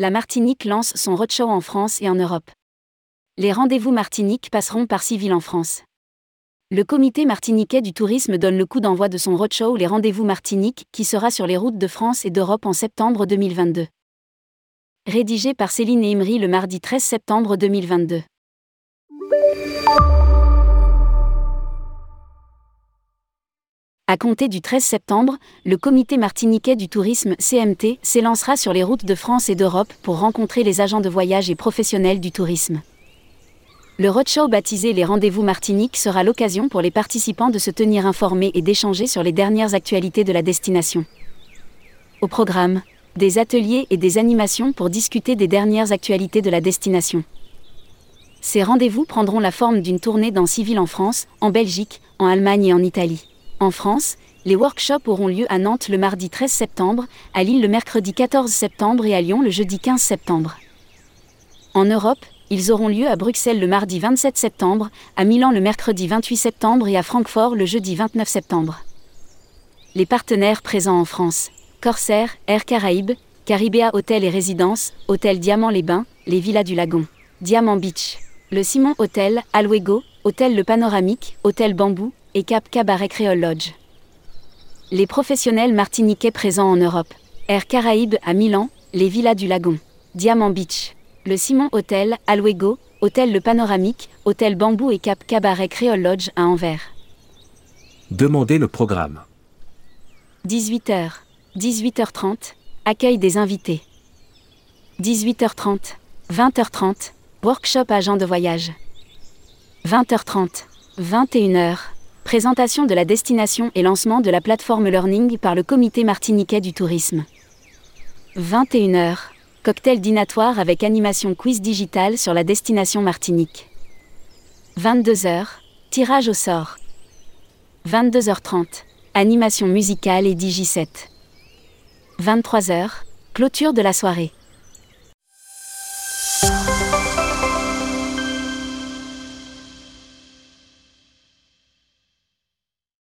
La Martinique lance son roadshow en France et en Europe. Les rendez-vous Martinique passeront par civil en France. Le comité martiniquais du tourisme donne le coup d'envoi de son roadshow Les Rendez-vous Martinique qui sera sur les routes de France et d'Europe en septembre 2022. Rédigé par Céline Imri le mardi 13 septembre 2022. À compter du 13 septembre, le comité martiniquais du tourisme CMT s'élancera sur les routes de France et d'Europe pour rencontrer les agents de voyage et professionnels du tourisme. Le roadshow baptisé Les Rendez-vous Martinique sera l'occasion pour les participants de se tenir informés et d'échanger sur les dernières actualités de la destination. Au programme, des ateliers et des animations pour discuter des dernières actualités de la destination. Ces rendez-vous prendront la forme d'une tournée dans civil en France, en Belgique, en Allemagne et en Italie. En France, les workshops auront lieu à Nantes le mardi 13 septembre, à Lille le mercredi 14 septembre et à Lyon le jeudi 15 septembre. En Europe, ils auront lieu à Bruxelles le mardi 27 septembre, à Milan le mercredi 28 septembre et à Francfort le jeudi 29 septembre. Les partenaires présents en France Corsair, Air Caraïbes, Caribéa Hôtel et Résidences, Hôtel Diamant les Bains, les Villas du Lagon, Diamant Beach, le Simon Hôtel, Alwego, Hôtel Le Panoramique, Hôtel Bambou, et Cap Cabaret Créole Lodge. Les professionnels martiniquais présents en Europe. Air Caraïbes à Milan, les Villas du Lagon. Diamant Beach. Le Simon Hotel, Alwego, Hôtel Le Panoramique, Hôtel Bambou et Cap Cabaret Créole Lodge à Anvers. Demandez le programme. 18h. 18h30. Accueil des invités. 18h30. 20h30. Workshop agent de voyage. 20h30. 21h. Présentation de la destination et lancement de la plateforme Learning par le comité martiniquais du tourisme. 21h. Cocktail dînatoire avec animation quiz digital sur la destination Martinique. 22h. Tirage au sort. 22h30. Animation musicale et digi 23h. Clôture de la soirée.